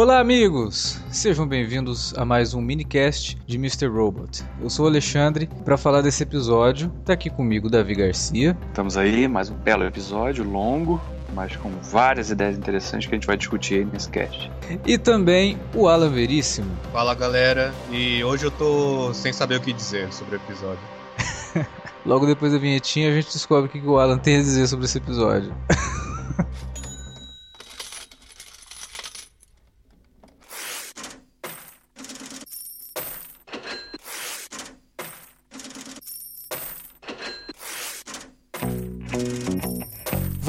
Olá, amigos! Sejam bem-vindos a mais um minicast de Mr. Robot. Eu sou o Alexandre para falar desse episódio. Tá aqui comigo Davi Garcia. Estamos aí, mais um belo episódio, longo, mas com várias ideias interessantes que a gente vai discutir aí nesse cast. E também o Alan Veríssimo. Fala galera, e hoje eu tô sem saber o que dizer sobre o episódio. Logo depois da vinhetinha a gente descobre o que o Alan tem a dizer sobre esse episódio.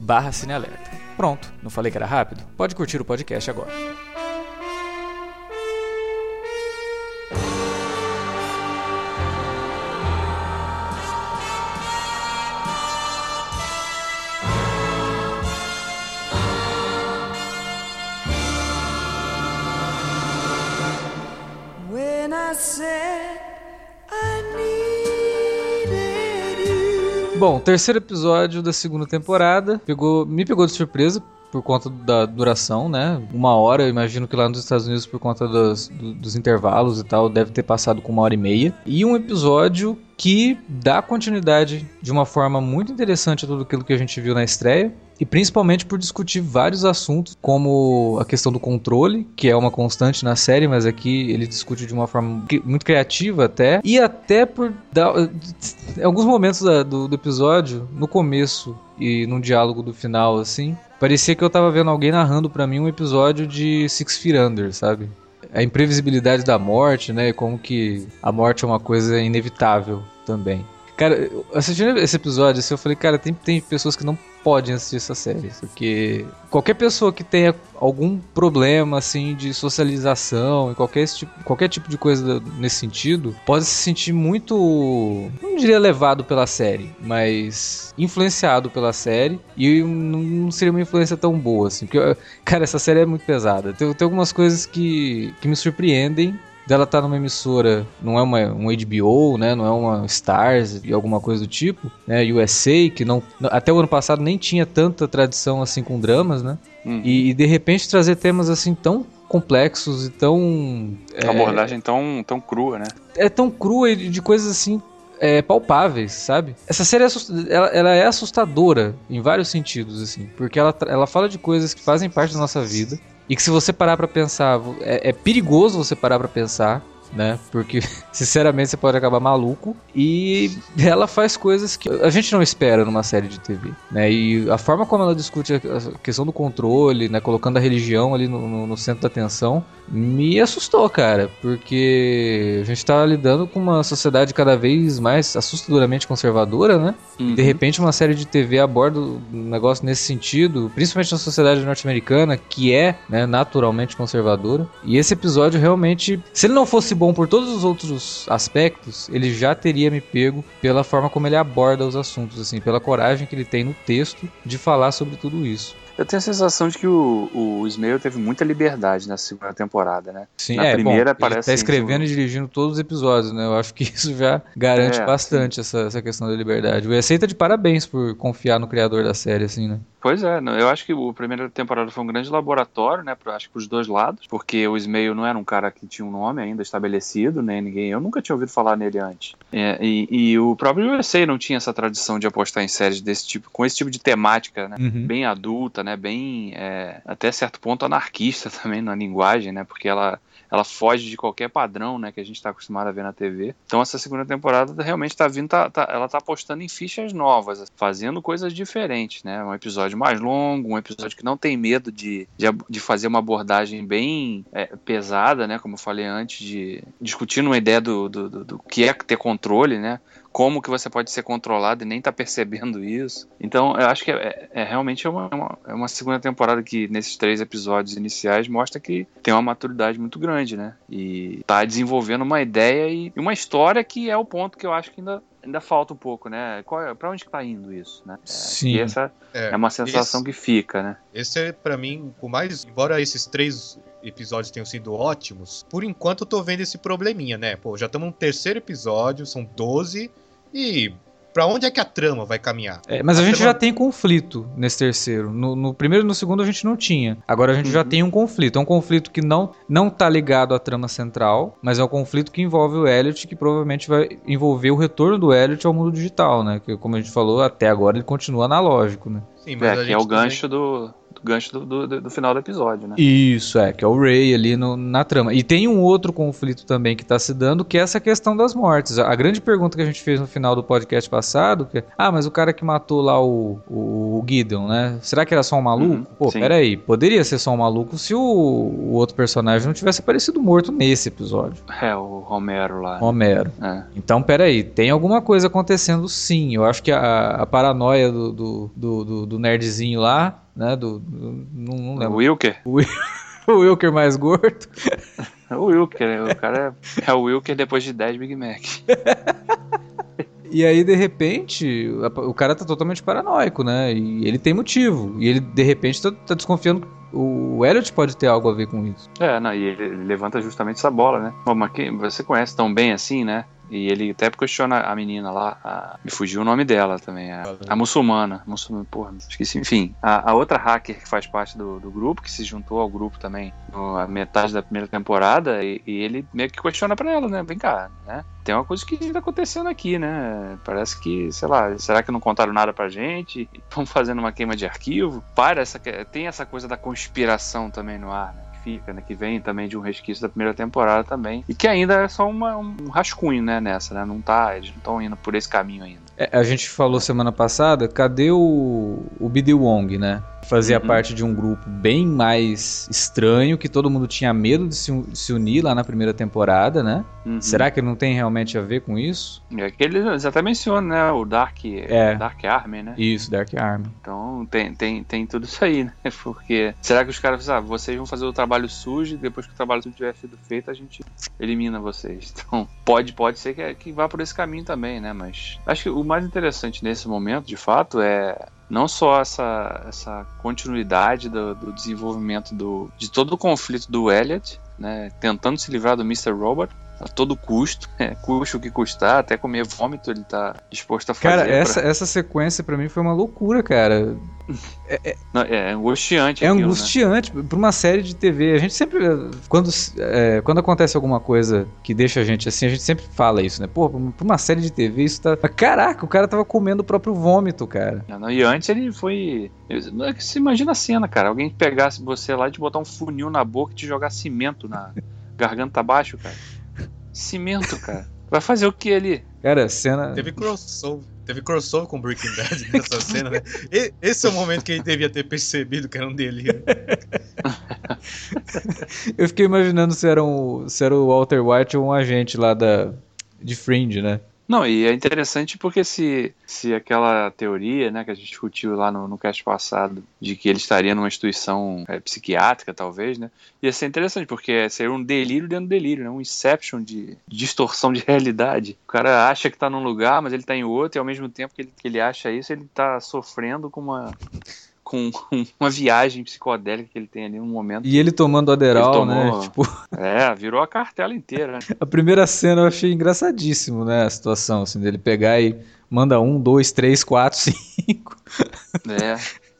barra Cinealerta. Pronto, não falei que era rápido? Pode curtir o podcast agora. Bom, terceiro episódio da segunda temporada. Pegou, me pegou de surpresa por conta da duração, né? Uma hora, eu imagino que lá nos Estados Unidos, por conta dos, do- dos intervalos e tal, deve ter passado com uma hora e meia. E um episódio que dá continuidade de uma forma muito interessante a tudo aquilo que a gente viu na estreia. E principalmente por discutir vários assuntos, como a questão do controle, que é uma constante na série, mas aqui ele discute de uma forma muito criativa até. E até por dar. Em alguns momentos do, do episódio, no começo e num diálogo do final, assim, parecia que eu tava vendo alguém narrando pra mim um episódio de Six Feet Under, sabe? A imprevisibilidade da morte, né? Como que a morte é uma coisa inevitável também. Cara, assistindo esse episódio, assim, eu falei, cara, tem, tem pessoas que não podem assistir essa série. Porque qualquer pessoa que tenha algum problema, assim, de socialização e qualquer, tipo, qualquer tipo de coisa nesse sentido, pode se sentir muito, não diria levado pela série, mas influenciado pela série. E não seria uma influência tão boa, assim. Porque, cara, essa série é muito pesada. Tem, tem algumas coisas que, que me surpreendem dela tá numa emissora, não é uma, um HBO, né, não é uma Stars e alguma coisa do tipo, né, USA, que não, até o ano passado nem tinha tanta tradição assim com dramas, né, Uhum. e, e de repente trazer temas assim tão complexos e tão... Uma abordagem tão, tão crua, né? é tão crua e de coisas assim é, palpáveis, sabe? Essa série é ela, ela é assustadora em vários sentidos, assim, porque ela, ela fala de coisas que fazem parte da nossa vida e que se você parar pra pensar, é, é perigoso você parar pra pensar, né? Porque sinceramente você pode acabar maluco e ela faz coisas que a gente não espera numa série de TV, né? E a forma como ela discute a questão do controle, né? Colocando a religião ali no, no- no centro da atenção, me assustou, cara, porque a gente tá lidando com uma sociedade cada vez mais assustadoramente conservadora, né? Uhum. De repente uma série de TV aborda um negócio nesse sentido, principalmente na sociedade norte-americana, que é né, naturalmente conservadora. E esse episódio realmente, se ele não fosse bom por todos os outros aspectos, ele já teria me pego pela forma como ele aborda os assuntos, assim, pela coragem que ele tem no texto de falar sobre tudo isso. Eu tenho a sensação de que o, o teve muita liberdade na segunda temporada, né? Sim, Na é, primeira bom, ele parece tá escrevendo e dirigindo todos os episódios, né? Eu acho que isso já garante É, bastante essa, essa questão da liberdade. O Aceita de parabéns por confiar no criador da série, assim, né? Pois é, eu acho que a primeira temporada foi um grande laboratório, né? Pra, acho que pros dois lados, porque o Ismael não era um cara que tinha um nome ainda estabelecido, nem ninguém. Eu nunca tinha ouvido falar nele antes. É, e, e o próprio USA não tinha essa tradição de apostar em séries desse tipo, com esse tipo de temática, né? Uhum. Bem adulta, né? Bem, é, até certo ponto, anarquista também na linguagem, né? Porque ela ela foge de qualquer padrão, né, que a gente está acostumado a ver na TV. Então essa segunda temporada realmente está vindo, tá, tá- ela tá apostando em fichas novas, fazendo coisas diferentes, né? Um episódio episódio mais longo, um episódio que não tem medo de, de, de fazer uma abordagem bem é, pesada, né? Como eu falei antes, de discutindo uma ideia do, do, do, do que é ter controle, né? como que você pode ser controlado e nem tá percebendo isso. Então, eu acho que é, é realmente é uma, é uma, é uma, segunda temporada que, nesses três episódios iniciais, mostra que tem uma maturidade muito grande, né? E tá desenvolvendo uma ideia e uma história que é o ponto que eu acho que ainda ainda falta um pouco, né? Qual é, pra onde que tá indo isso, né? Sim. E essa é, é uma sensação esse, que fica, né? Esse é, para mim, por mais. Embora esses três episódios tenham sido ótimos, por enquanto eu tô vendo esse probleminha, né? Pô, já estamos no terceiro episódio, são 12, e para onde é que a trama vai caminhar? É, mas a, a gente trama... já tem conflito nesse terceiro. No, no, primeiro e no segundo a gente não tinha. Agora a gente uhum. já tem um conflito. É um conflito que não, não tá ligado à trama central, mas é um conflito que envolve o Elliot, que provavelmente vai envolver o retorno do Elliot ao mundo digital, né? Que, como a gente falou, até agora ele continua analógico, né? Sim, mas é, que é o gancho do, gancho do, do, do, final do episódio, né? Isso, é, que é o Ray ali no, na trama. E tem um outro conflito também que tá se dando, que é essa questão das mortes. A, a grande pergunta que a gente fez no final do podcast passado, que é, ah, mas o cara que matou lá o, o, o Gideon, né? Será que era só um maluco? Uhum, Pô, sim. peraí, poderia ser só um maluco se o, o, outro personagem não tivesse aparecido morto nesse episódio. É, o Romero lá. Romero. É. Então, peraí, tem alguma coisa acontecendo sim. Eu acho que a, a paranoia do, do, do, do nerdzinho lá né? Do, do não, não lembro. O Wilker? O, o Wilker mais gordo. o Wilker, o cara é, é o Wilker depois de 10 Big Mac. E aí, de repente, o cara tá totalmente paranoico, né? E ele tem motivo. E ele, de repente, tá, tá desconfiando que o Elliot pode ter algo a ver com isso. É, não, e ele levanta justamente essa bola, né? Bom, mas você conhece tão bem assim, né? E ele até questiona a menina lá, a, me fugiu o nome dela também, a, a muçulmana, muçulmana, porra, esqueci, enfim, a, a, outra hacker que faz parte do, do grupo, que se juntou ao grupo também na metade da primeira temporada, e, e, ele meio que questiona pra ela, né, vem cá, né, tem uma coisa que tá acontecendo aqui, né, parece que, sei lá, será que não contaram nada pra gente? Estão fazendo uma queima de arquivo? Para, essa, tem essa coisa da conspiração também no ar, né? Fica, né? Que vem também de um resquício da primeira temporada também. E que ainda é só uma, um rascunho, né, nessa, né? Não tá, eles não estão indo por esse caminho ainda. É, a gente falou semana passada, cadê o, o Wong, né? Fazia uhum. parte de um grupo bem mais estranho, que todo mundo tinha medo de se, de se unir lá na primeira temporada, né? Uhum. Será que não tem realmente a ver com isso? É que ele até menciona, né? O Dark, é. Dark Army, né? Isso, Dark Army. Então tem, tem, tem tudo isso aí, né? Porque será que os caras ah, vocês vão fazer o trabalho sujo e depois que o trabalho sujo tiver sido feito, a gente elimina vocês. Então pode, pode ser que, que vá por esse caminho também, né? Mas acho que o mais interessante nesse momento, de fato, é não só essa, essa continuidade do, do, desenvolvimento do, de todo o conflito do Elliot, né, tentando se livrar do Mr. Robot a todo custo, é, custe o que custar, até comer vômito ele tá disposto a fazer. Cara, essa, pra... essa sequência para mim foi uma loucura, cara. É, é, Não, é angustiante. É aquilo, angustiante né? pra uma série de TV. A gente sempre, quando, é, quando acontece alguma coisa que deixa a gente assim, a gente sempre fala isso, né? Pô, pra uma série de TV isso tá. Caraca, o cara tava comendo o próprio vômito, cara. Não, e antes ele foi. Você imagina a cena, cara. Alguém pegasse você lá de botar um funil na boca e te jogar cimento na garganta abaixo, cara. Cimento, cara. Vai fazer o que ali? Cara, cena. Teve crossover. Teve crossover com Breaking Bad nessa cena, né? E, esse é o momento que ele devia ter percebido que era um delírio. Eu fiquei imaginando se era, um, se era o Walter White ou um agente lá da, de Fringe, né? Não, e é interessante porque se, se aquela teoria né, que a gente discutiu lá no, no cast passado, de que ele estaria numa instituição é, psiquiátrica, talvez, né? Ia ser interessante, porque seria um delírio dentro do delírio, né? Um inception de, de distorção de realidade. O cara acha que está num lugar, mas ele está em outro, e ao mesmo tempo que ele, que ele acha isso, ele está sofrendo com uma com, uma viagem psicodélica que ele tem ali no momento. E ele tomando Aderal, ele né, tomou, né? Tipo... É, virou a cartela inteira. Né? A primeira cena eu achei engraçadíssimo, né? A situação, assim, dele pegar e manda um, dois, três, quatro, cinco. É.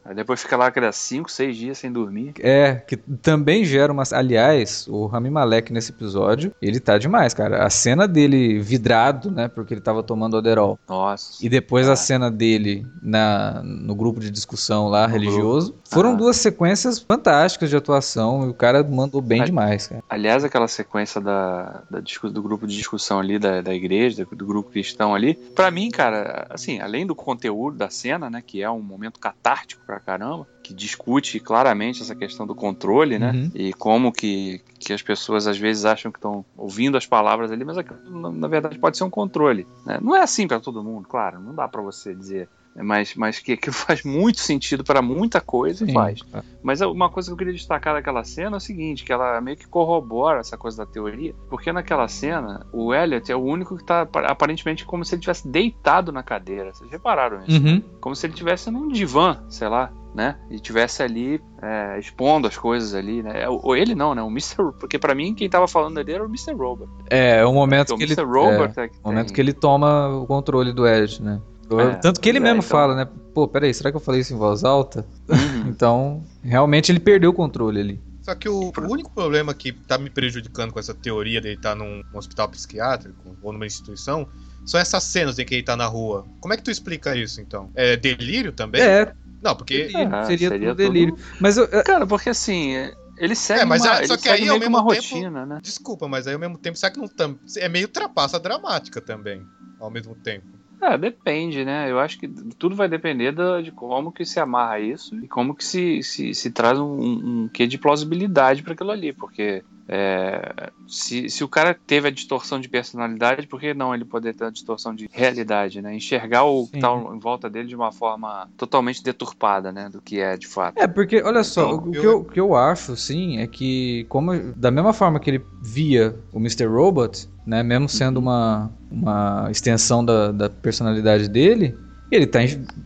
Aí depois fica lá aqueles 5, 6 dias sem dormir. É, que também gera uma. Aliás, o Rami Malek nesse episódio, ele tá demais, cara. A cena dele vidrado, né? Porque ele tava tomando Oderol. Nossa. E depois a cena dele na, no grupo de discussão lá, no religioso. Grupo. Foram ah. duas sequências fantásticas de atuação e o cara mandou bem a, demais, cara. Aliás, aquela sequência da, da do grupo de discussão ali da, da igreja, do, do grupo cristão ali, para mim, cara, assim, além do conteúdo da cena, né? Que é um momento catártico pra pra caramba, que discute claramente essa questão do controle, né? Uhum. E como que, que as pessoas às vezes acham que estão ouvindo as palavras ali, mas aquilo, na, na verdade pode ser um controle. né? Não é assim pra todo mundo, claro, não dá pra você dizer. Mas, mas que aquilo faz muito sentido para muita coisa, Sim. faz. Mas uma coisa que eu queria destacar daquela cena é o seguinte, que ela meio que corrobora essa coisa da teoria, porque naquela cena o Elliot é o único que tá apa- aparentemente como se ele tivesse deitado na cadeira. Vocês repararam isso? Uhum. Como se ele tivesse num divã, sei lá, né? E tivesse ali é, expondo as coisas ali, né? Ou ele não, né? O Mr. Porque pra mim quem tava falando ali era o Mr. Robert. É, é o momento Porque que o ele. Mr. Robert é, é, que o momento tem- que ele toma o controle do Edge, né? É, Tanto que ele é, mesmo então- fala, né? Pô, peraí, será que eu falei isso em voz alta? Uhum. Então, realmente ele perdeu o controle ali. Só que o, o único problema que tá me prejudicando com essa teoria dele estar num, num hospital psiquiátrico ou numa instituição são essas cenas em que ele tá na rua. Como é que tu explica isso, então? É delírio também? É, Não, porque. delírio, É, seria, seria tudo delírio. Mas eu, eu- Cara, porque assim, é, ele segue É, mas uma, é- só ele que aí, ao meio que uma mesmo tempo- rotina, né? Desculpa, mas aí ao mesmo tempo, será que não tam... é meio trapaça dramática também, ao mesmo tempo? É, depende, né? Eu acho que tudo vai depender de como que se amarra isso e como que se, se, se traz um, um quê de plausibilidade para aquilo ali, porque é, se, se o cara teve a distorção de personalidade, por que não ele poder ter a distorção de realidade, né? Enxergar o que Sim. tá em volta dele de uma forma totalmente deturpada, né? Do que é de fato. É, porque, olha só, Então, o, que eu- eu, o que eu acho, sim, é que, como da mesma forma que ele via o Mr. Robot, né, mesmo sendo uma, uma extensão da, da personalidade dele, ele tá,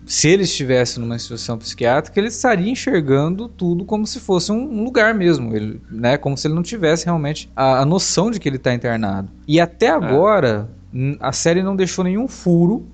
se ele estivesse numa instituição psiquiátrica, ele estaria enxergando tudo como se fosse um, lugar mesmo, ele, né, como se ele não tivesse realmente a, a noção de que ele está internado. E até agora, n- a série não deixou nenhum furo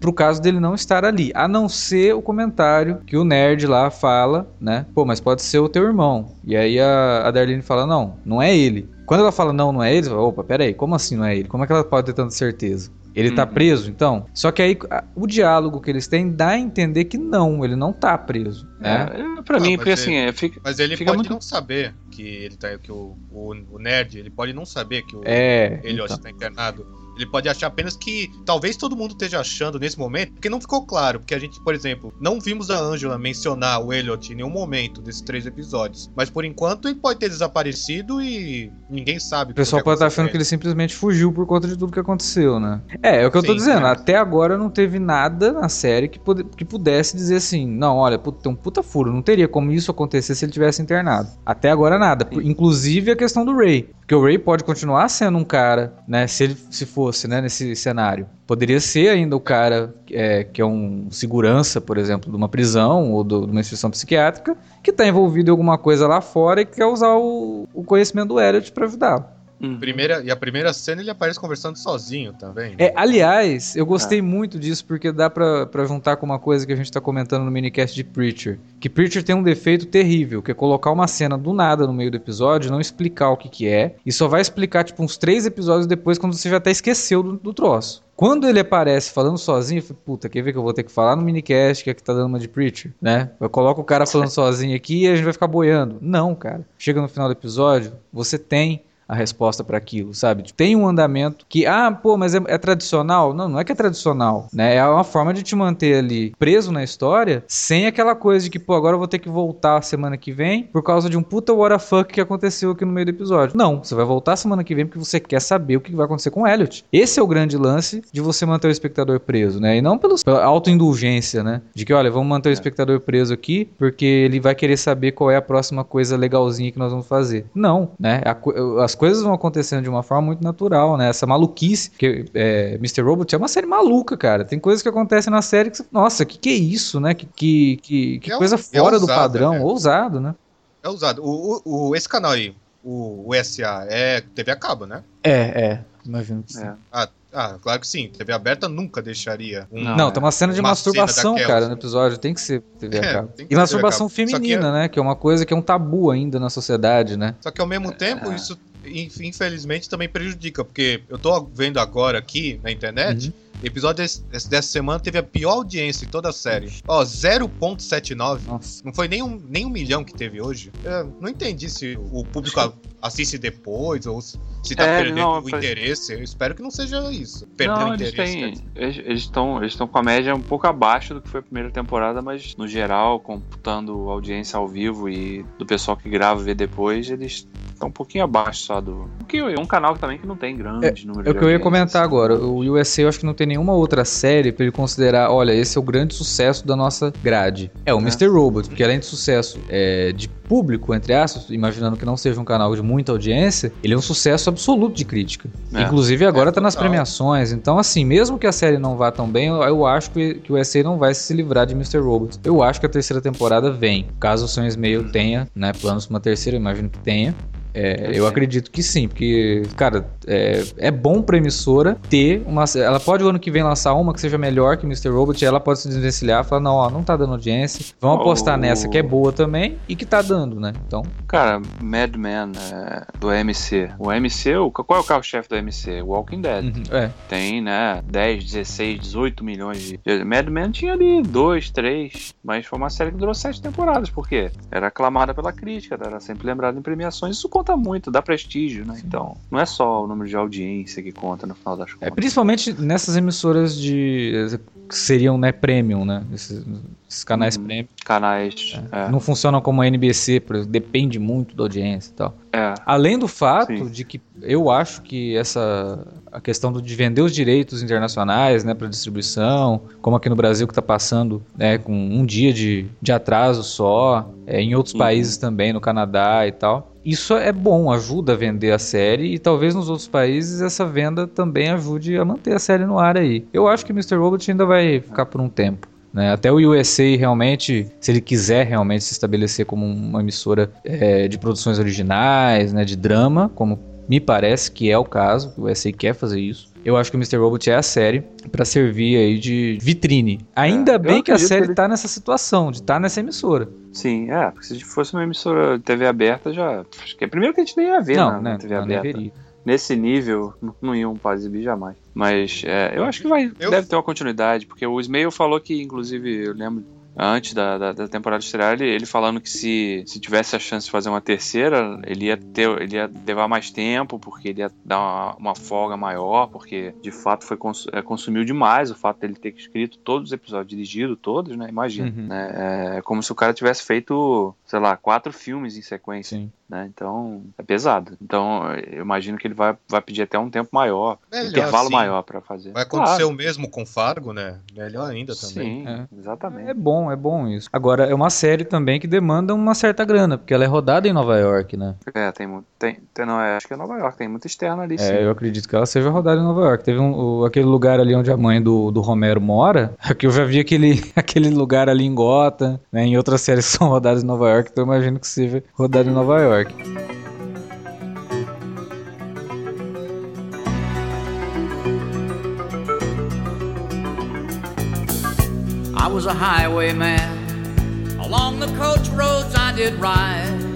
pro caso dele não estar ali, a não ser o comentário que o nerd lá fala, né? Pô, mas pode ser o teu irmão. E aí a, a Darlene fala, não, não é ele. Quando ela fala, não, não é ele, fala, opa, peraí, como assim não é ele? Como é que ela pode ter tanta certeza? Ele tá Uhum. preso, então? Só que aí o diálogo que eles têm dá a entender que não, ele não tá preso, né? É, pra Ah, mim, porque é- assim, é, fica, Mas ele Fica pode muito- não saber que ele tá. que o, o, o nerd, ele pode não saber que o É, Elliot então. está internado. Ele pode achar apenas que talvez todo mundo esteja achando nesse momento, porque não ficou claro. Porque a gente, por exemplo, não vimos a Angela mencionar o Elliot em nenhum momento desses três episódios. Mas por enquanto ele pode ter desaparecido e ninguém sabe. O pessoal pode estar achando que ele simplesmente fugiu por conta de tudo que aconteceu, né? É, é o que eu tô Sim, dizendo. é. Até agora não teve nada na série que, que pudesse dizer assim: não, olha, puta, tem um puta furo. Não teria como isso acontecer se ele tivesse internado. Até agora nada. Por- Inclusive a questão do Ray. Porque o Ray pode continuar sendo um cara, né? Se ele se fosse, né, nesse cenário. Poderia ser ainda o cara é, que é um segurança, por exemplo, de uma prisão ou do- de uma instituição psiquiátrica, que tá envolvido em alguma coisa lá fora e que quer usar o, o conhecimento do Elliot pra ajudá-lo. Uhum. Primeira, e a primeira cena ele aparece conversando sozinho também. É, aliás, eu gostei muito disso porque dá pra, pra juntar com uma coisa que a gente tá comentando no minicast de Preacher. Que Preacher tem um defeito terrível, que é colocar uma cena do nada no meio do episódio não explicar o que que é. E só vai explicar, tipo, uns três episódios depois, quando você já até esqueceu do, do troço. Quando ele aparece falando sozinho, eu falei, puta, quer ver que eu vou ter que falar no minicast que é que tá dando uma de Preacher, né? Eu coloco o cara falando sozinho aqui e a gente vai ficar boiando. Não, cara. Chega no final do episódio, você tem a resposta para aquilo, sabe? Tem um andamento que, ah, pô, mas é, é tradicional? Não, não é que é tradicional, né? É uma forma de te manter ali preso na história, sem aquela coisa de que, pô, agora eu vou ter que voltar semana que vem por causa de um puta what the fuck que aconteceu aqui no meio do episódio. Não, você vai voltar semana que vem porque você quer saber o que vai acontecer com o Elliot. Esse é o grande lance de você manter o espectador preso, né? E não pelos, pela autoindulgência, né? De que, olha, vamos manter o espectador preso aqui porque ele vai querer saber qual é a próxima coisa legalzinha que nós vamos fazer. Não, né? As coisas vão acontecendo de uma forma muito natural, né? Essa maluquice, que é, Mr. Robot é uma série maluca, cara. Tem coisas que acontecem na série que você, nossa, que que é isso, né? Que, que, que, que É coisa ou- é fora do padrão, né? ousado, né? É usado. O, o, o- esse canal aí, o, o SA, é TV a cabo, né? É, é. Imagino que sim. É. Ah, ah, claro que sim. TV aberta nunca deixaria um. Não, Não, é. tem uma cena de Uma masturbação, cena cara, no episódio. Tem que ser TV a É, que E masturbação a feminina, né? Que é uma coisa que é um tabu ainda na sociedade, né? Só que ao mesmo tempo, É. isso infelizmente também prejudica, porque eu tô vendo agora aqui na internet episódio desse- dessa semana teve a pior audiência em toda a série. Ó, 0.79. Nossa. Não foi nem um, nem um milhão que teve hoje. Eu não entendi se o público assiste depois ou se se tá É, perdendo não, o faz- interesse. Eu espero que não seja isso. Perder Não, o eles interesse. têm. Eles eles estão eles estão com a média um pouco abaixo do que foi a primeira temporada, mas no geral, computando audiência ao vivo e do pessoal que grava e vê depois, eles estão um pouquinho abaixo só do. Porque é um canal também que não tem grande número É o de que eu ia comentar agora. O USA eu acho que não tem nenhuma outra série pra ele considerar, olha, esse é o grande sucesso da nossa grade. É o É. Mr. Robot, porque além de sucesso é, de público, entre aspas, imaginando que não seja um canal de muita audiência, ele é um sucesso absoluto de crítica. É. Inclusive agora É, tá nas premiações. Então, assim, mesmo que a série não vá tão bem, eu, eu acho que, que o USA não vai se livrar de Mr. Robot. Eu acho que a terceira temporada vem. Caso o Sam Mail tenha, né, planos pra uma terceira, eu imagino que tenha. É, Eu eu acredito que sim, porque, cara, é, é bom pra emissora ter uma. Ela pode o ano que vem lançar uma que seja melhor que Mr. Robot, e ela pode se desvencilhar e falar: não, ó, não tá dando audiência, vamos Oh. apostar nessa que é boa também e que tá dando, né? Então, Cara, Mad Men é, do AMC. O AMC, o, qual é o carro-chefe do AMC? Walking Dead. uhum, é. Tem, né, 10, 16, 18 milhões de. Mad Men tinha ali 2, 3, mas foi uma série que durou 7 temporadas, por quê? Era aclamada pela crítica, era sempre lembrada em premiações, isso conta muito, dá prestígio, né? Então, não é só o número de audiência que conta no final das É, contas. principalmente nessas emissoras de. que seriam, né, premium, né? Esses, esses canais Uhum. premium. Canais. É, Não funcionam como a NBC, por exemplo, depende muito da audiência e tal. é. Além do fato Sim. de que eu acho que essa a questão do- de vender os direitos internacionais, né, para distribuição, como aqui no Brasil que está passando, né, com um dia de, de atraso só, é, em outros Uhum. países também, no Canadá e tal. Isso é bom, ajuda a vender a série e talvez nos outros países essa venda também ajude a manter a série no ar aí. Eu acho que Mr. Robot ainda vai ficar por um tempo. né? Até o USA realmente, se ele quiser realmente se estabelecer como uma emissora é, de produções originais, né, de drama, como me parece que é o caso, o USA quer fazer isso. Eu acho que o Mr. Robot é a série pra servir aí de vitrine. Ainda É, bem que a série que ele- tá nessa situação, de estar nessa emissora. Sim, é, porque se fosse uma emissora de TV aberta, já. Acho que é primeiro que a gente nem ia ver não, na, né? na TV não, aberta. veria. Nesse nível, não, não iam para exibir jamais. Mas é, eu acho que vai, Eu- deve ter uma continuidade, porque o Ismail falou que, inclusive, eu lembro. Antes da, da, da temporada estrear, ele, ele falando que se, se tivesse a chance de fazer uma terceira, ele ia ter, ele ia levar mais tempo, porque ele ia dar uma, uma folga maior, porque de fato foi cons, é, consumiu demais o fato dele ter escrito todos os episódios, dirigido todos, né? Imagina. Uhum. né? É como se o cara tivesse feito, sei lá, quatro filmes em sequência Sim. Né? Então é pesado. Então eu imagino que ele vai, vai pedir até um tempo maior, Melhor intervalo assim. maior pra fazer. Vai acontecer Claro. o mesmo com Fargo, né? Melhor ainda também. Sim, É. exatamente. É bom, é bom isso. Agora, é uma série também que demanda uma certa grana, porque ela é rodada em Nova York, né? É, tem muito. Tem, tem, não, é, acho que é Nova York, tem muito externo ali, sim. É, eu acredito que ela seja rodada em Nova York. Teve um, o- aquele lugar ali onde a mãe do, do Romero mora, que eu já vi aquele, aquele lugar ali em Gotham, né? Em outras séries que são rodadas em Nova York, então eu imagino que seja rodada em Nova York. I was a highwayman. Along the coach roads I did ride.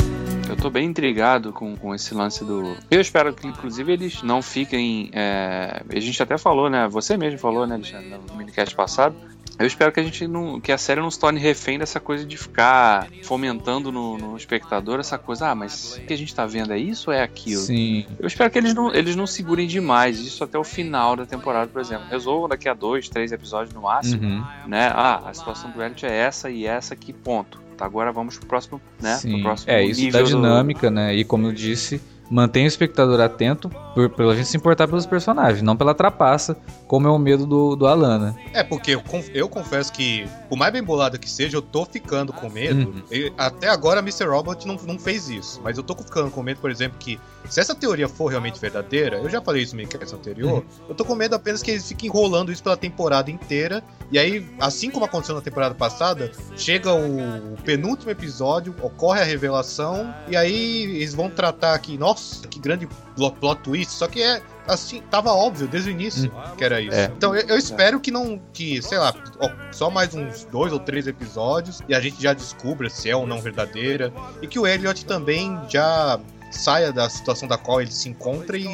Eu tô bem intrigado com, com esse lance do. Eu espero que, inclusive, eles não fiquem. é, A gente até falou, né? Você mesmo falou, né, Alexandre, no minicast passado. Eu espero que a gente não. que a série não se torne refém dessa coisa de ficar fomentando no, no espectador essa coisa, ah, mas o que a gente tá vendo é isso ou é aquilo? Sim. Eu espero que eles não, eles não segurem demais isso até o final da temporada, por exemplo. Resolvam daqui a dois, três episódios no máximo, Uhum. né? Ah, a situação do Elliot é essa e essa aqui, ponto. Tá, agora vamos pro próximo, né? Sim. Pro próximo É, isso dá nível do- dinâmica, né? E como eu disse, mantém o espectador atento por, pela gente se importar pelos personagens, não pela trapaça, como é o medo do, do Alan, né? É, porque eu, eu confesso que, por mais bem bolada que seja, eu tô ficando com medo. Uhum. Até agora, Mr. Robot não, não fez isso. Mas eu tô ficando com medo, por exemplo, que se essa teoria for realmente verdadeira, eu já falei isso meio que essa anterior, Uhum. eu tô com medo apenas que eles fiquem enrolando isso pela temporada inteira. E aí, assim como aconteceu na temporada passada, chega o, o penúltimo episódio, ocorre a revelação, e aí eles vão tratar aqui, nossa, que grande plot, plot twist, só que é assim, tava óbvio desde o início que era isso. É. Então eu, eu espero que não, que, sei lá, ó, só mais uns dois ou três episódios e a gente já descubra se é ou não verdadeira. E que o Elliot também já saia da situação da qual ele se encontra e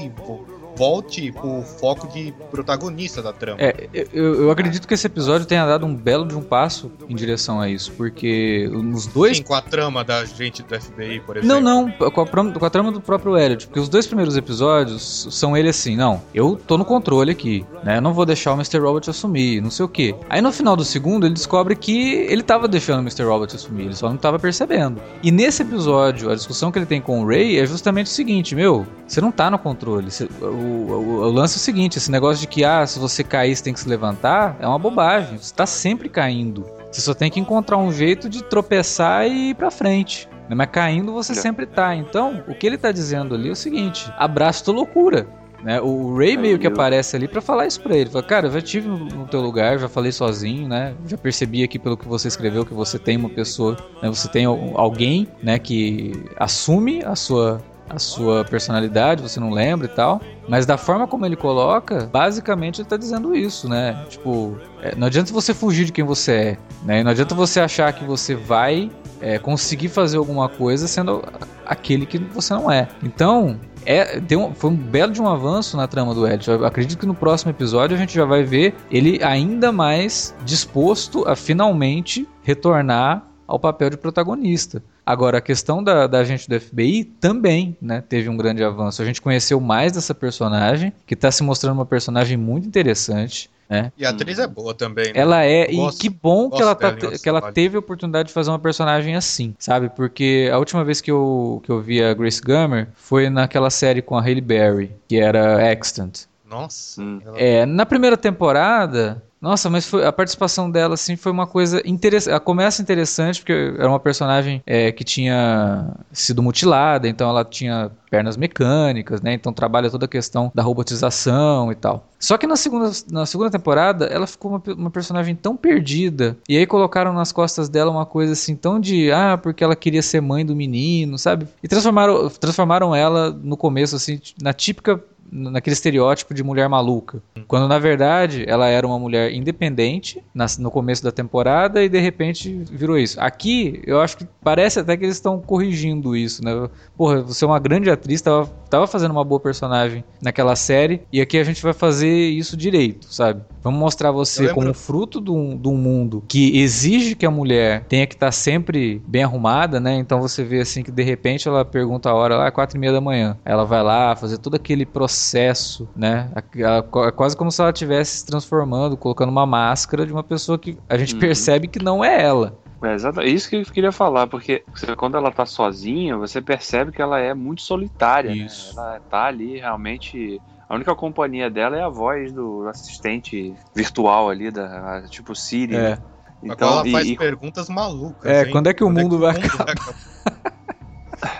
volte pro foco de protagonista da trama. É, eu, eu acredito que esse episódio tenha dado um belo de um passo em direção a isso, porque nos dois Sim, com a trama da gente do FBI, por exemplo. Não, não, com a, trama- com a trama do próprio Elliot, porque os dois primeiros episódios são ele assim, não, eu tô no controle aqui, né, eu não vou deixar o Mr. Robot assumir, não sei o que. Aí no final do segundo ele descobre que ele tava deixando o Mr. Robot assumir, ele só não tava percebendo. E nesse episódio, a discussão que ele tem com o Ray é justamente o seguinte, meu, você não tá no controle, você- o, o- o lance é o seguinte, esse negócio de que, ah, se você cair você tem que se levantar, é uma bobagem, você tá sempre caindo. Você só tem que encontrar um jeito de tropeçar e ir pra frente. né? Mas caindo você É. sempre tá. Então, o que ele tá dizendo ali é o seguinte: abraço tua loucura. Né? O Ray meio que aparece ali pra falar isso pra ele. Fala, cara, eu já tive no, teu lugar, já falei sozinho, né? Já percebi aqui pelo que você escreveu que você tem uma pessoa, né? Você tem al- alguém, né? Que assume a sua a sua personalidade, você não lembra e tal. Mas da forma como ele coloca, basicamente ele tá dizendo isso, né? Tipo, é, não adianta você fugir de quem você é, né? Não adianta você achar que você vai é, conseguir fazer alguma coisa sendo aquele que você não é. Então, é, um- foi um belo de um avanço na trama do Elliot. Eu acredito que no próximo episódio a gente já vai ver ele ainda mais disposto a finalmente retornar ao papel de protagonista. Agora, a questão da, da gente do FBI também né, teve um grande avanço. A gente conheceu mais dessa personagem, que está se mostrando uma personagem muito interessante. Né? E a atriz é boa também. né? Ela é, Eu e gosto- que bom que gosto ela, tá, que ela teve a oportunidade de fazer uma personagem assim, sabe? Porque a última vez que eu, que eu vi a Grace Gummer foi naquela série com a Hailey Berry, que era Extant. Nossa. Hum. ela- É, na primeira temporada, nossa, mas foi- a participação dela assim foi uma coisa interessante. Começa interessante porque era uma personagem é, que tinha sido mutilada, então ela tinha pernas mecânicas, né? Então trabalha toda a questão da robotização e tal. Só que na segunda, na segunda temporada ela ficou uma, uma personagem tão perdida e aí colocaram nas costas dela uma coisa assim tão de ah porque ela queria ser mãe do menino, sabe? E transformaram, transformaram ela no começo assim na típica naquele estereótipo de mulher maluca. Quando na verdade ela era uma mulher independente no começo da temporada e de repente virou isso. Aqui eu acho que parece até que eles estão corrigindo isso, né? Porra, você é uma grande atriz, tava, tava fazendo uma boa personagem naquela série e aqui a gente vai fazer isso direito, sabe? Vamos mostrar você lembro- como fruto de um, de um mundo que exige que a mulher tenha que estar sempre bem arrumada, né? Então você vê assim que de repente ela pergunta a hora lá, quatro e meia da manhã. Ela vai lá fazer todo aquele processo, né? É quase como se ela estivesse se transformando, colocando uma máscara de uma pessoa que a gente Uhum. percebe que não é ela. É exato, é isso que eu queria falar, porque quando ela tá sozinha, você percebe que ela é muito solitária, Isso. né? Ela tá ali realmente. A única companhia dela é a voz do assistente virtual ali, da, tipo Siri. É. né? Então, ela faz e, perguntas malucas. É, hein? quando é que o mundo vai acabar?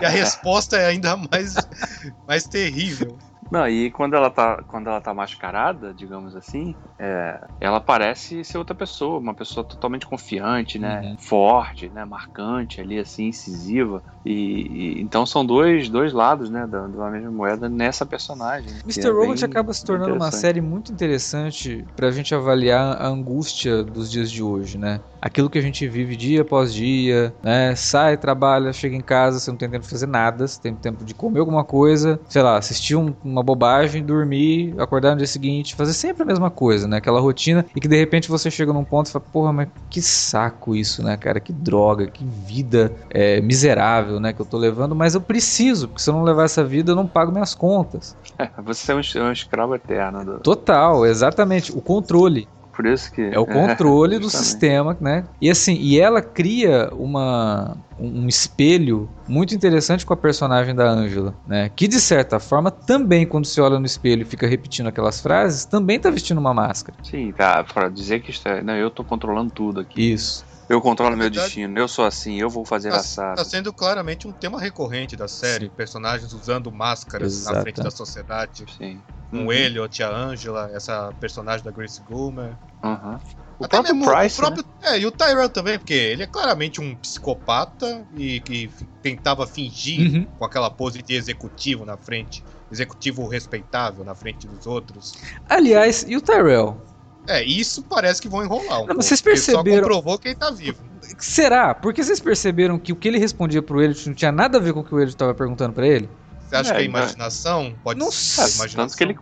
e a resposta é ainda mais, mais terrível. Não, e quando ela tá, quando ela tá mascarada, digamos assim, é, ela parece ser outra pessoa, uma pessoa totalmente confiante, né? Uhum. Forte, né? Marcante ali, assim, incisiva. E, e- então são dois, dois lados, né, da, da mesma moeda nessa personagem. Mr. é Robot acaba se tornando uma série muito interessante pra gente avaliar a angústia dos dias de hoje, né? Aquilo que a gente vive dia após dia, né? Sai, trabalha, chega em casa, você não tem tempo de fazer nada, você tem tempo de comer alguma coisa, sei lá, assistir um- uma bobagem, dormir, acordar no dia seguinte, fazer sempre a mesma coisa, né? Aquela rotina e que de repente você chega num ponto e fala, porra, mas que saco isso, né, cara? Que droga, que vida é, miserável, né, que eu tô levando, mas eu preciso, porque se eu não levar essa vida, eu não pago minhas contas. É, você é um, é um escravo eterno. do- Total, exatamente. O controle. Por isso que. É o controle do justamente. sistema, né? E assim, e ela cria uma, um espelho muito interessante com a personagem da Angela, né? Que de certa forma também, quando se olha no espelho e fica repetindo aquelas frases, também tá vestindo uma máscara. Sim, tá. Pra dizer que é, não, eu tô controlando tudo aqui. Isso. Eu controlo Na meu verdade- destino. Eu sou assim. Eu vou fazer Tá, assado. tá sendo claramente um tema recorrente da série. Personagens usando máscaras na Exato. frente da sociedade. Sim. Com Uhum. o Elliot, a Angela, essa personagem da Grace Gilmer. Uhum. O Até próprio mesmo Price. O próprio, É, e o Tyrell também, porque ele é claramente um psicopata e que tentava fingir Uhum. com aquela pose de executivo na frente. Executivo respeitável na frente dos outros. Aliás, e o Tyrell? É, isso parece que vão enrolar um Não, vocês porque Só perceberam- comprovou quem tá vivo. Será? Porque vocês perceberam que o que ele respondia pro Elliot não tinha nada a ver com o que o Elliot tava perguntando pra ele? Você acha É, que é imaginação? Pode Não ser imaginação. tanto que ele.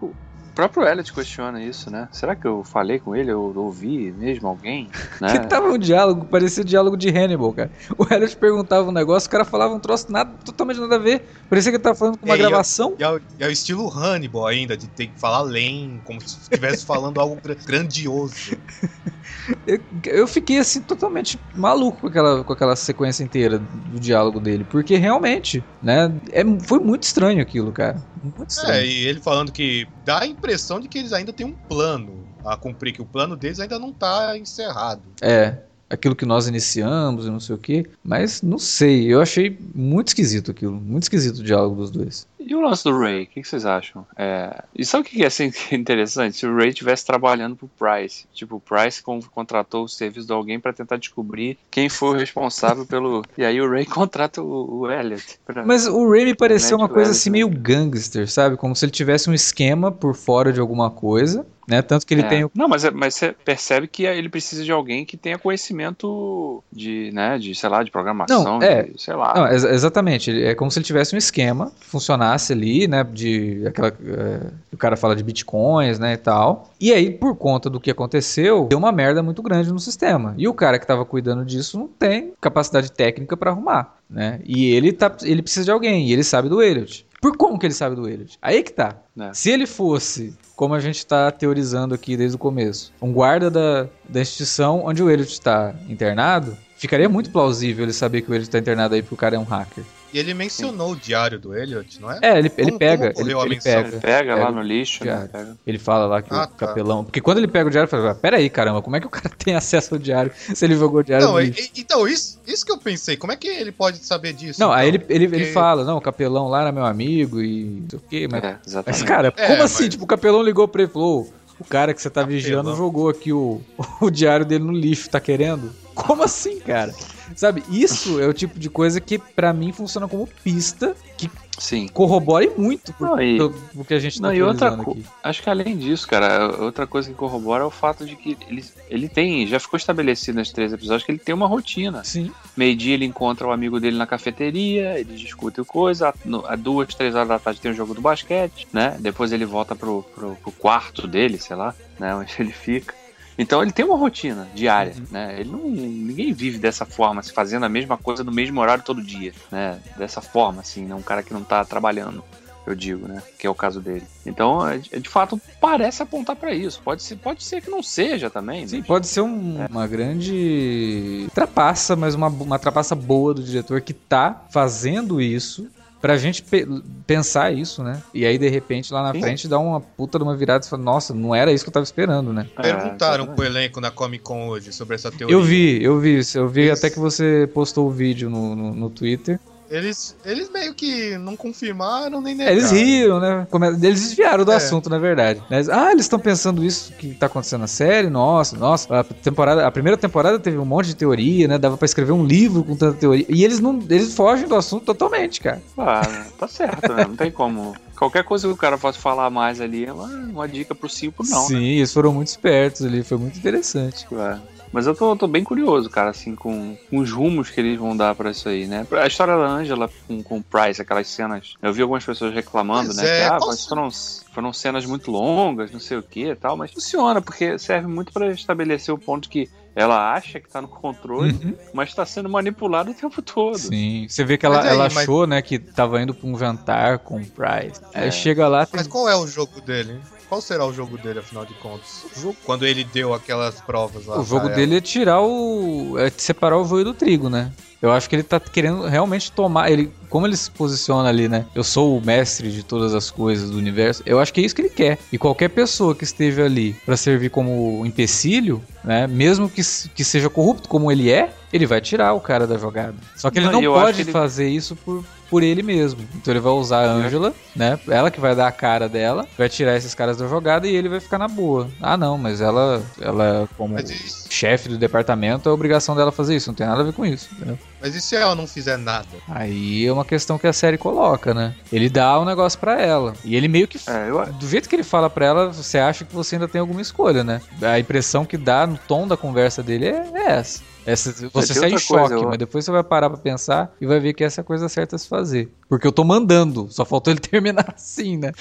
O próprio Elliot questiona isso, né? Será que eu falei com ele? Eu ouvi mesmo alguém? Né? Que tava um diálogo, parecia diálogo de Hannibal, cara. O Elliot perguntava um negócio, o cara falava um troço nada, totalmente nada a ver. Parecia que ele tava falando com uma É, eu- gravação. E é, o, é o estilo Hannibal ainda, de ter que falar além, como se estivesse falando algo gra- grandioso. Eu, eu fiquei assim totalmente maluco com aquela, com aquela sequência inteira do diálogo dele, porque realmente, né, é, foi muito estranho aquilo, cara. Muito estranho. É, e ele falando que dá a impressão de que eles ainda têm um plano a cumprir, que o plano deles ainda não tá encerrado. É, aquilo que nós iniciamos e não sei o que, mas não sei, eu achei muito esquisito aquilo, muito esquisito o diálogo dos dois. E o lance do Ray, o que, que vocês acham? É... E sabe o que é assim, interessante? Se o Ray estivesse trabalhando pro Price, tipo, o Price con- contratou o serviço de alguém pra tentar descobrir quem foi o responsável pelo. E aí o Ray contrata o, o Elliot. pra- Mas o Ray me pareceu uma coisa Elliot, assim né? meio gangster, sabe? Como se ele tivesse um esquema por fora de alguma coisa, né? Tanto que ele É. tem o Não, mas, é- mas você percebe que ele precisa de alguém que tenha conhecimento de, né, de, sei lá, de programação, Não, é. de, sei lá. Não, ex- exatamente. É como se ele tivesse um esquema que funcionasse ali, né? De aquela. é, o cara fala de bitcoins, né? E tal. E aí, por conta do que aconteceu, deu uma merda muito grande no sistema. E o cara que tava cuidando disso não tem capacidade técnica pra arrumar, né? E ele, tá, ele precisa de alguém, e ele sabe do Elliot. Por como que ele sabe do Elliot? Aí que tá. É. Se ele fosse, como a gente tá teorizando aqui desde o começo, um guarda da, da instituição onde o Elliot está internado, ficaria muito plausível ele saber que o Elliot tá internado aí porque o cara é um hacker. E ele mencionou o diário do Elliot, não é? É, ele, ele Como- pega, como ele, ocorreu a ele menção? pega. Ele pega lá Pega no lixo, né? Pega. Ele fala lá que Ah, o tá. capelão. Porque quando ele pega o diário, ele fala: Peraí, caramba, como é que o cara tem acesso ao diário se ele jogou o diário Não, no lixo? e- então, isso, isso que eu pensei. Como é que ele pode saber disso? Não, aí ele, então? ele, ele Porque- fala: Não, o capelão lá era meu amigo e não sei o quê, mas. É, Mas, cara, É, como assim? mas- Tipo, o capelão ligou pra ele e falou: "Ô, o cara que você tá Capelão. vigiando jogou aqui o, o diário dele no lixo, tá querendo? Como assim, cara? Sabe, isso é o tipo de coisa que pra mim funciona como pista que Sim. corrobore muito por, Não, e- que a gente tá Não, e outra aqui. Acho que além disso, cara, outra coisa que corrobora é o fato de que ele, ele tem, já ficou estabelecido nos três episódios que ele tem uma rotina. Sim. Meio-dia ele encontra o amigo dele na cafeteria, eles discutem coisa, a- duas, três horas da tarde tem o jogo do basquete, né? Depois ele volta pro, pro, pro quarto dele, sei lá, né? Onde ele fica. Então ele tem uma rotina diária, né? Ele não, ninguém vive dessa forma, se fazendo a mesma coisa no mesmo horário todo dia, né? Dessa forma, assim, né? Um cara que não tá trabalhando, eu digo, né? Que é o caso dele. Então, é, de de fato, parece apontar pra isso. Pode ser, pode ser que não seja também. Sim, né? pode ser um- uma grande trapaça, mas uma, uma trapaça boa do diretor que tá fazendo isso pra gente pe- pensar isso, né? E aí, de repente, lá na Sim. frente dá uma puta de uma virada e fala, nossa, não era isso que eu tava esperando, né? É, Perguntaram exatamente. pro elenco na Comic Con hoje sobre essa teoria. Eu vi, eu vi isso. Eu vi Eles- até que você postou o vídeo no, no, no Twitter. Eles, eles meio que não confirmaram nem É, negaram. eles riram, né? Eles desviaram do É. assunto, na verdade. Mas, ah, eles estão pensando isso que tá acontecendo na série? Nossa, nossa. A, temporada, a primeira temporada teve um monte de teoria, né? Dava pra escrever um livro com tanta teoria. E eles não. Eles fogem do assunto totalmente, cara. Ah, tá certo, né? Não tem como. Qualquer coisa que o cara possa falar mais ali é uma, uma dica pro pro não, Sim, né? eles foram muito espertos ali, foi muito interessante. É. Mas eu tô, tô bem curioso, cara, assim, com, com os rumos que eles vão dar pra isso aí, né? A história da Angela com, com o Price, aquelas cenas. Eu vi algumas pessoas reclamando, Pois né? é, que, ah, mas foram, foram cenas muito longas, não sei o que e tal, mas funciona, porque serve muito pra estabelecer o ponto que ela acha que tá no controle, Uhum. mas tá sendo manipulado o tempo todo. Sim, você vê que ela, aí, ela mas- achou, né, que tava indo pra um jantar com o Price. Aí É. chega lá, tem Mas qual é o jogo dele? Qual será o jogo dele, afinal de contas? Quando ele deu aquelas provas lá. O jogo dele é tirar o. é separar o joio do trigo, né? Eu acho que ele tá querendo realmente tomar. Ele, como ele se posiciona ali, né? Eu sou o mestre de todas as coisas do universo. Eu acho que é isso que ele quer. E qualquer pessoa que esteja ali pra servir como empecilho, né? Mesmo que, que seja corrupto como ele é, ele vai tirar o cara da jogada. Só que ele Não, não pode ele- fazer isso por, por ele mesmo. Então ele vai usar a Angela, né? Ela que vai dar a cara dela, vai tirar esses caras da jogada e ele vai ficar na boa. Ah, não, mas ela, ela como Mas chefe do departamento, é obrigação dela fazer isso. Não tem nada a ver com isso. entendeu? Mas e se ela não fizer nada? Aí é uma questão que a série coloca, né? Ele dá um negócio pra ela. E ele meio que. É, eu, Do jeito que ele fala pra ela, você acha que você ainda tem alguma escolha, né? A impressão que dá no tom da conversa dele é, é essa. Essa- você tem sai em choque, eu- mas depois você vai parar pra pensar e vai ver que essa é a coisa certa a se fazer. Porque eu tô mandando, só faltou ele terminar assim, né?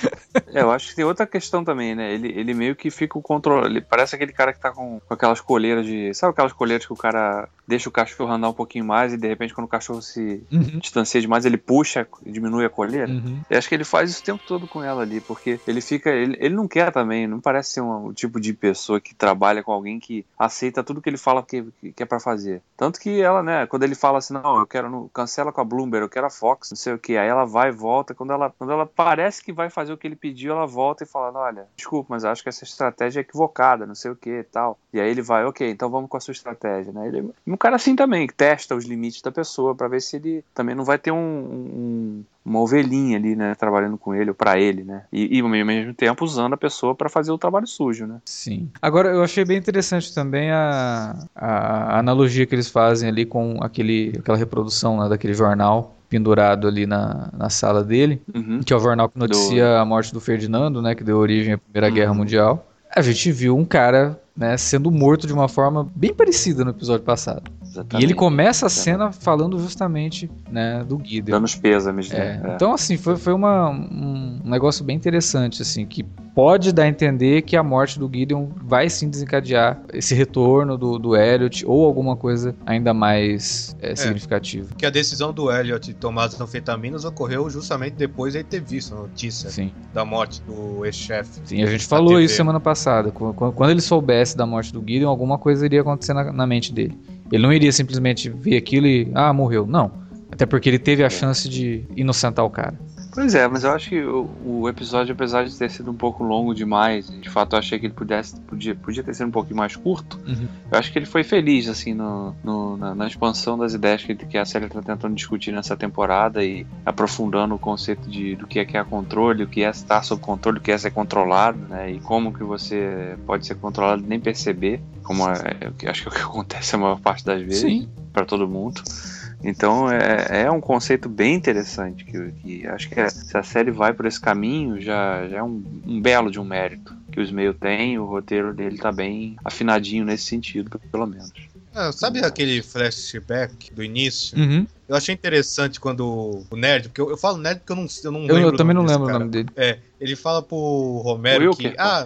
É, eu acho que tem outra questão também, né? Ele, ele meio que fica o controle. Ele parece aquele cara que tá com, com aquelas coleiras de. Sabe aquelas coleiras que o cara deixa o cachorro andar um pouquinho mais e de repente quando o cachorro se Uhum. distancia demais, ele puxa e diminui a coleira? Uhum. Eu acho que ele faz isso o tempo todo com ela ali, porque ele fica. Ele, ele não quer também, não parece ser um, o tipo de pessoa que trabalha com alguém que aceita tudo que ele fala que, que, é pra fazer. Tanto que ela, né, quando ele fala assim, não, eu quero. Cancela com a Bloomberg, eu quero a Fox, não sei o que. Aí ela vai e volta. Quando ela, quando ela parece que vai fazer o que ele pediu, ela volta e fala, olha, desculpa, mas acho que essa estratégia é equivocada, não sei o que e tal. E aí ele vai, ok, então vamos com a sua estratégia, né? Ele, um cara assim também, que testa os limites da pessoa pra ver se ele também não vai ter um, um- uma ovelhinha ali, né, trabalhando com ele ou pra ele, né? E, e ao mesmo tempo usando a pessoa pra fazer o trabalho sujo, né? Sim. Agora, eu achei bem interessante também a, a analogia que eles fazem ali com aquele, aquela reprodução né, daquele jornal pendurado ali na, na sala dele, Uhum. que é o jornal que noticia a morte do Ferdinando, né, que deu origem à Primeira Guerra Uhum. Mundial. A gente viu um cara né, sendo morto de uma forma bem parecida no episódio passado. E Exatamente. ele começa a cena falando justamente né, do Gideon. Dando os pêsames, É, né? É. Então, assim, foi, foi uma, um negócio bem interessante, assim, que pode dar a entender que a morte do Gideon vai sim desencadear esse retorno do, do Elliot ou alguma coisa ainda mais é, significativa. Que a decisão do Elliot tomar as anfetaminas ocorreu justamente depois de ele ter visto a notícia Sim, da morte do ex-chefe. sim, a gente falou TV. isso semana passada. Qu- qu- Quando ele soubesse da morte do Gideon, alguma coisa iria acontecer na, na mente dele. Ele não iria simplesmente ver aquilo e, ah, morreu. Não. Até porque ele teve a chance de inocentar o cara. Pois é, mas eu acho que o, o episódio, apesar de ter sido um pouco longo demais, de fato eu achei que ele pudesse, podia, podia ter sido um pouquinho mais curto, Uhum. eu acho que ele foi feliz, assim, no, no- na, na expansão das ideias que, que a série está tentando discutir nessa temporada e aprofundando o conceito de, do que é que é controle, o que é estar sob controle, o que é ser controlado, né, e como que você pode ser controlado e nem perceber, como é, é acho que é o que acontece a maior parte das vezes para todo mundo. Então é, é um conceito bem interessante que, que acho que é- se a série vai por esse caminho já, já é um, um belo de um mérito que o Smail tem, o roteiro dele tá bem afinadinho nesse sentido, pelo menos. Ah, sabe aquele flashback do início? Uhum. Eu achei interessante quando o nerd, porque eu, eu falo nerd porque eu não, eu não Eu, lembro. eu também não lembro o cara. nome dele. É, ele fala pro Romero O que. Ah,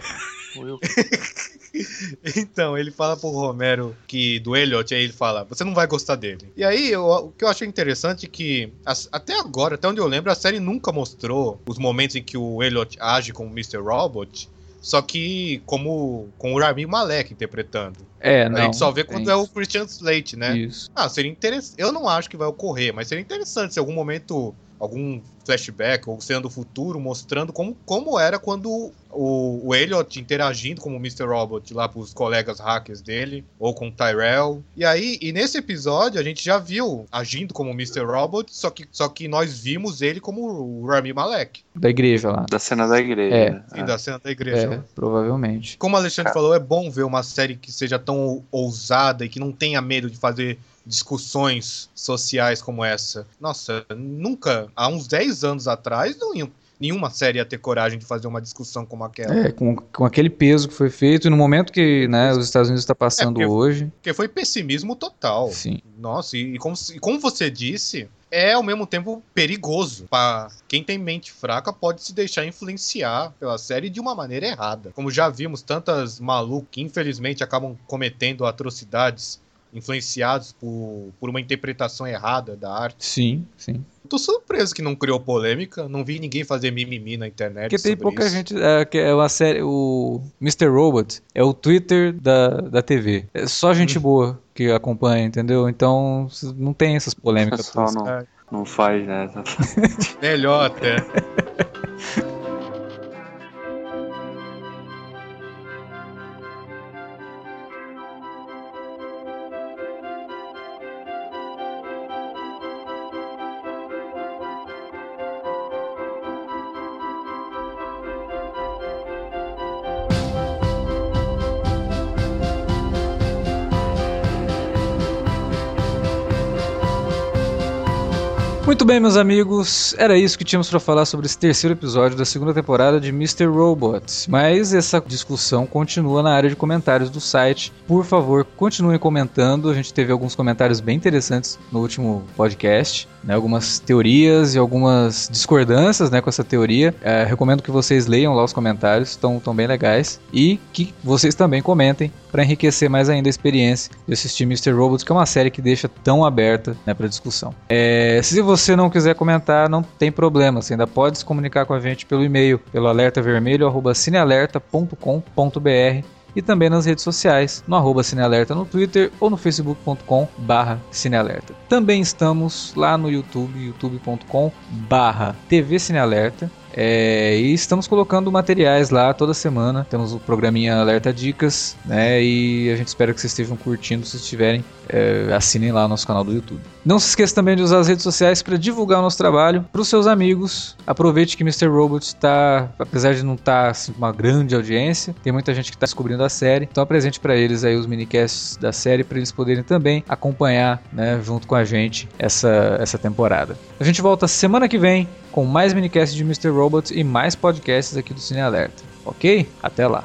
Eu- então, ele fala pro Romero que do Elliot, aí ele fala, você não vai gostar dele. E aí, eu- o que eu achei interessante é que, as- até agora, até onde eu lembro, a série nunca mostrou os momentos em que o Elliot age como Mr. Robot, só que como com o Rami Malek interpretando. É, não. a gente só vê quando tem é o Christian Slate, né? Isso. Ah, seria interessante. Eu não acho que vai ocorrer, mas seria interessante se em algum momento, algum flashback ou cena do futuro mostrando como, como era quando o, o Elliot interagindo como o Mr. Robot lá pros colegas hackers dele, ou com o Tyrell. E aí, e nesse episódio, a gente já viu agindo como o Mr. Robot, só que, só que nós vimos ele como o Rami Malek, Da igreja lá. Da cena da igreja. É. fim da cena da igreja. É, provavelmente. Como o Alexandre falou, é bom ver uma série que seja tão ousada e que não tenha medo de fazer discussões sociais como essa. Nossa, nunca, há uns 10 anos atrás, não iam, nenhuma série ia ter coragem de fazer uma discussão como aquela. É, com, com aquele peso que foi feito e no momento que né, os Estados Unidos está passando É, porque- hoje. Porque foi pessimismo total. Sim. Nossa, e, e como, e como você disse, é ao mesmo tempo perigoso. Para quem tem mente fraca pode se deixar influenciar pela série de uma maneira errada. Como já vimos tantas malucas que infelizmente acabam cometendo atrocidades influenciados por, por uma interpretação errada da arte. Sim, sim. Tô surpreso que não criou polêmica, não vi ninguém fazer mimimi na internet. Porque tem pouca isso. gente. É, que é uma série. O Mr. Robot é o Twitter da, da TV. É só gente Uhum. boa que acompanha, entendeu? Então não tem essas O polêmicas. pessoal todas. não, É. não faz, né? Melhor até. Muito bem, meus amigos, era isso que tínhamos para falar sobre esse terceiro episódio da segunda temporada de Mr. Robot. Mas essa discussão continua na área de comentários do site. Por favor, continuem comentando. A gente teve alguns comentários bem interessantes no último podcast, né? Algumas teorias e algumas discordâncias, né, com essa teoria. É, recomendo que vocês leiam lá os comentários, estão tão bem legais e que vocês também comentem para enriquecer mais ainda a experiência de assistir Mr. Robots, que é uma série que deixa tão aberta né, para discussão. É, se você não quiser comentar, não tem problema, você ainda pode se comunicar com a gente pelo e-mail, pelo alertavermelho.cinealerta.com.br e também nas redes sociais, no arroba Cinealerta no Twitter ou no facebook.com barra Cinealerta. Também estamos lá no YouTube, youtube.com barra TV. É, e estamos colocando materiais lá toda semana. Temos o programinha Alerta Dicas, né? E a gente espera que vocês estejam curtindo. Se estiverem, é, assinem lá o nosso canal do YouTube. Não se esqueça também de usar as redes sociais para divulgar o nosso trabalho para os seus amigos. Aproveite que Mr. Robot está, apesar de não estar tá, assim, uma grande audiência, tem muita gente que está descobrindo a série. Então apresente para eles aí os minicasts da série para eles poderem também acompanhar, né, junto com a gente essa essa temporada. A gente volta semana que vem com mais minicasts de Mr. Robot e mais podcasts aqui do Cine Alerta. Ok? Até lá.